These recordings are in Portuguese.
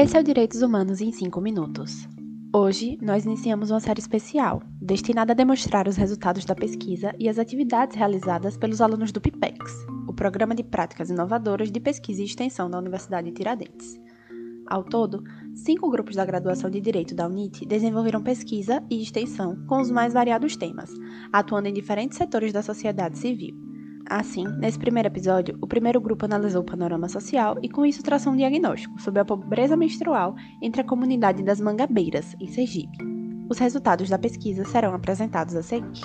Esse é o Direitos Humanos em 5 minutos. Hoje, nós iniciamos uma série especial, destinada a demonstrar os resultados da pesquisa e as atividades realizadas pelos alunos do PIPEX, o Programa de Práticas Inovadoras de Pesquisa e Extensão da Universidade de Tiradentes. Ao todo, cinco grupos da graduação de Direito da UNIT desenvolveram pesquisa e extensão com os mais variados temas, atuando em diferentes setores da sociedade civil Assim, nesse primeiro episódio, o primeiro grupo analisou o panorama social e com isso traçou um diagnóstico sobre a pobreza menstrual entre a comunidade das Mangabeiras, em Sergipe. Os resultados da pesquisa serão apresentados a seguir.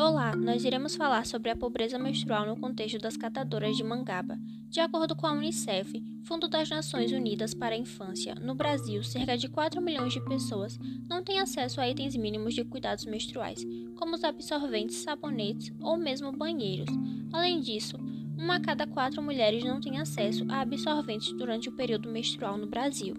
Olá, nós iremos falar sobre a pobreza menstrual no contexto das catadoras de mangaba. De acordo com a Unicef, Fundo das Nações Unidas para a Infância, no Brasil, cerca de 4 milhões de pessoas não têm acesso a itens mínimos de cuidados menstruais, como os absorventes, sabonetes ou mesmo banheiros. Além disso, uma a cada quatro mulheres não tem acesso a absorventes durante o período menstrual no Brasil.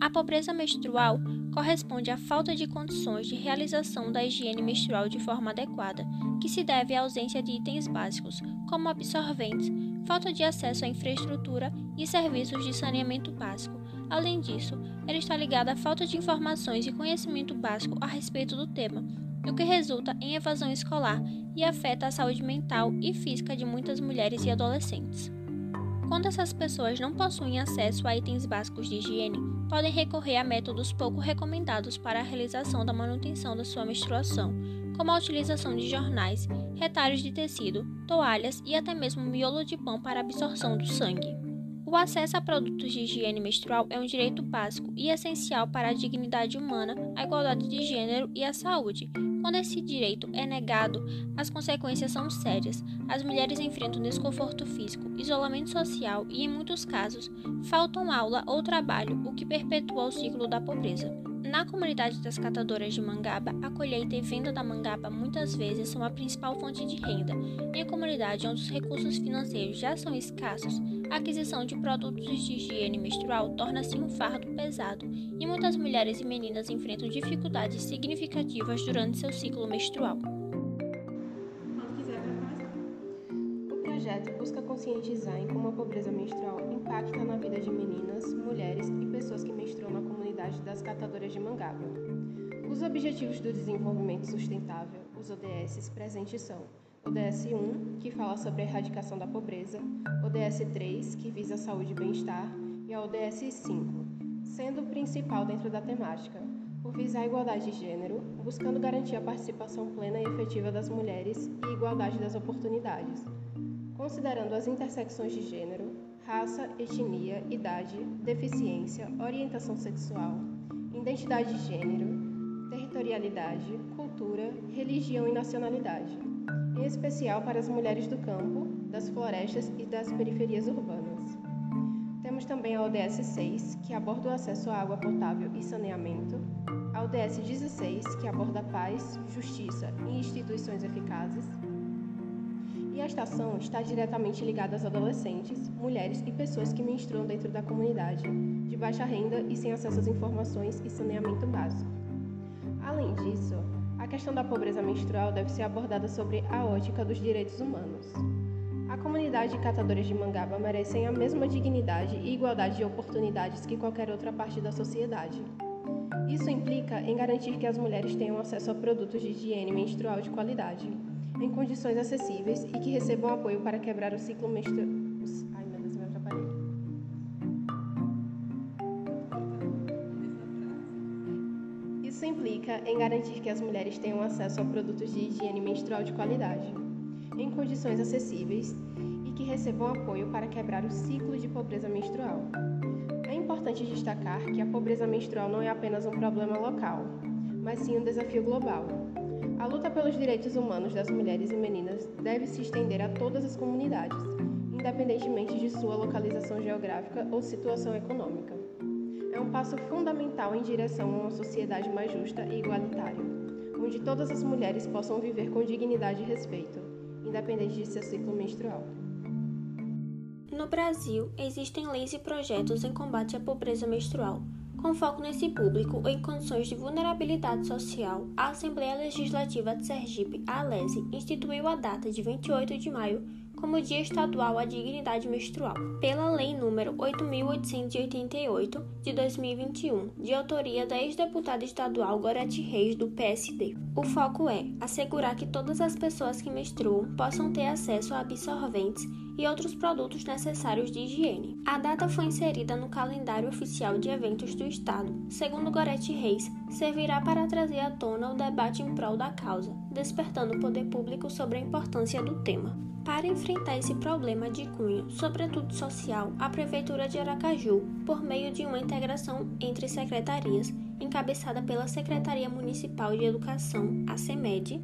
A pobreza menstrual corresponde à falta de condições de realização da higiene menstrual de forma adequada, que se deve à ausência de itens básicos, como absorventes, falta de acesso à infraestrutura e serviços de saneamento básico. Além disso, ela está ligada à falta de informações e conhecimento básico a respeito do tema, o que resulta em evasão escolar e afeta a saúde mental e física de muitas mulheres e adolescentes. Quando essas pessoas não possuem acesso a itens básicos de higiene, podem recorrer a métodos pouco recomendados para a realização da manutenção da sua menstruação, como a utilização de jornais, retalhos de tecido, toalhas e até mesmo miolo de pão para absorção do sangue. O acesso a produtos de higiene menstrual é um direito básico e essencial para a dignidade humana, a igualdade de gênero e a saúde, quando esse direito é negado, as consequências são sérias. As mulheres enfrentam desconforto físico, isolamento social e, em muitos casos, faltam aula ou trabalho, o que perpetua o ciclo da pobreza. Na comunidade das catadoras de mangaba, a colheita e venda da mangaba muitas vezes são a principal fonte de renda. Em comunidade onde os recursos financeiros já são escassos, a aquisição de produtos de higiene menstrual torna-se um fardo pesado, e muitas mulheres e meninas enfrentam dificuldades significativas durante seu ciclo menstrual. Projeto busca conscientizar em como a pobreza menstrual impacta na vida de meninas, mulheres e pessoas que menstruam na comunidade das catadoras de mangaba. Os Objetivos do Desenvolvimento Sustentável, os ODS, presentes são ODS 1, que fala sobre a erradicação da pobreza, ODS 3, que visa a saúde e bem-estar, e a ODS 5, sendo o principal dentro da temática, por visar a igualdade de gênero, buscando garantir a participação plena e efetiva das mulheres e igualdade das oportunidades, considerando as intersecções de gênero, raça, etnia, idade, deficiência, orientação sexual, identidade de gênero, territorialidade, cultura, religião e nacionalidade em especial para as mulheres do campo, das florestas e das periferias urbanas. Temos também a ODS 6, que aborda o acesso à água potável e saneamento, a ODS 16, que aborda paz, justiça e instituições eficazes. E esta ação está diretamente ligada às adolescentes, mulheres e pessoas que menstruam dentro da comunidade, de baixa renda e sem acesso às informações e saneamento básico. Além disso, a questão da pobreza menstrual deve ser abordada sobre a ótica dos direitos humanos. A comunidade de catadores de mangaba merecem a mesma dignidade e igualdade de oportunidades que qualquer outra parte da sociedade. Isso implica em garantir que as mulheres tenham acesso a produtos de higiene menstrual de qualidade, em condições acessíveis e que recebam apoio para quebrar o ciclo menstrual Isso implica em garantir que as mulheres tenham acesso a produtos de higiene menstrual de qualidade, em condições acessíveis e que recebam apoio para quebrar o ciclo de pobreza menstrual. É importante destacar que a pobreza menstrual não é apenas um problema local, mas sim um desafio global. A luta pelos direitos humanos das mulheres e meninas deve se estender a todas as comunidades, independentemente de sua localização geográfica ou situação econômica é um passo fundamental em direção a uma sociedade mais justa e igualitária, onde todas as mulheres possam viver com dignidade e respeito, independente de seu ciclo menstrual. No Brasil, existem leis e projetos em combate à pobreza menstrual. Com foco nesse público em condições de vulnerabilidade social, a Assembleia Legislativa de Sergipe, a ALESE, instituiu a data de 28 de maio como Dia Estadual à Dignidade Menstrual, pela Lei nº 8.888 de 2021, de autoria da ex-deputada estadual Gorete Reis, do PSD. O foco é assegurar que todas as pessoas que menstruam possam ter acesso a absorventes e outros produtos necessários de higiene. A data foi inserida no calendário oficial de eventos do Estado. Segundo Gorete Reis, servirá para trazer à tona o debate em prol da causa, despertando o poder público sobre a importância do tema. Para enfrentar esse problema de cunho, sobretudo social, a Prefeitura de Aracaju, por meio de uma integração entre secretarias, encabeçada pela Secretaria Municipal de Educação, a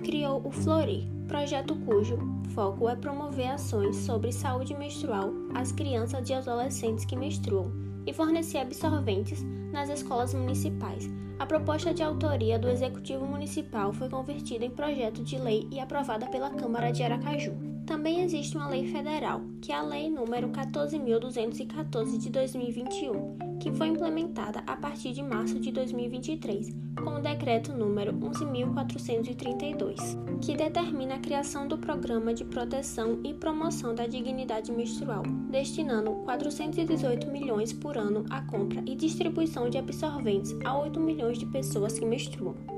criou o Florir, projeto cujo foco é promover ações sobre saúde menstrual às crianças e adolescentes que menstruam e fornecer absorventes nas escolas municipais. A proposta de autoria do Executivo Municipal foi convertida em projeto de lei e aprovada pela Câmara de Aracaju. Também existe uma lei federal, que é a Lei número 14.214 de 2021, que foi implementada a partir de março de 2023, com o decreto número 11.432, que determina a criação do Programa de Proteção e Promoção da Dignidade Menstrual, destinando 418 milhões por ano à compra e distribuição de absorventes a 8 milhões de pessoas que menstruam.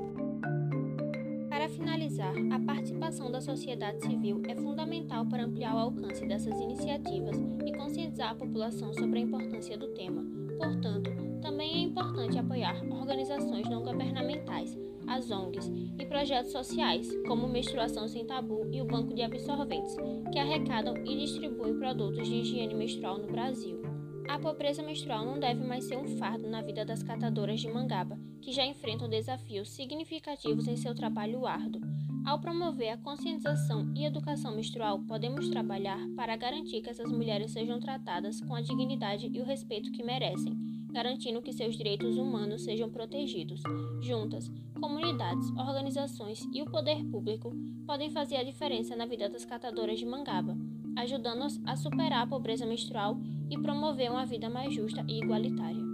A participação da sociedade civil é fundamental para ampliar o alcance dessas iniciativas e conscientizar a população sobre a importância do tema. Portanto, também é importante apoiar organizações não governamentais, as ONGs e projetos sociais, como Menstruação Sem Tabu e o Banco de Absorventes, que arrecadam e distribuem produtos de higiene menstrual no Brasil. A pobreza menstrual não deve mais ser um fardo na vida das catadoras de mangaba, que já enfrentam desafios significativos em seu trabalho árduo. Ao promover a conscientização e educação menstrual, podemos trabalhar para garantir que essas mulheres sejam tratadas com a dignidade e o respeito que merecem, garantindo que seus direitos humanos sejam protegidos. Juntas, comunidades, organizações e o poder público podem fazer a diferença na vida das catadoras de mangaba, ajudando-as a superar a pobreza menstrual e promover uma vida mais justa e igualitária.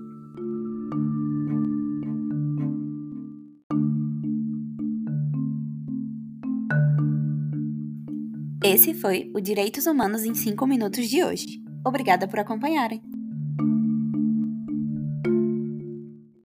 Esse foi o Direitos Humanos em 5 Minutos de hoje. Obrigada por acompanharem!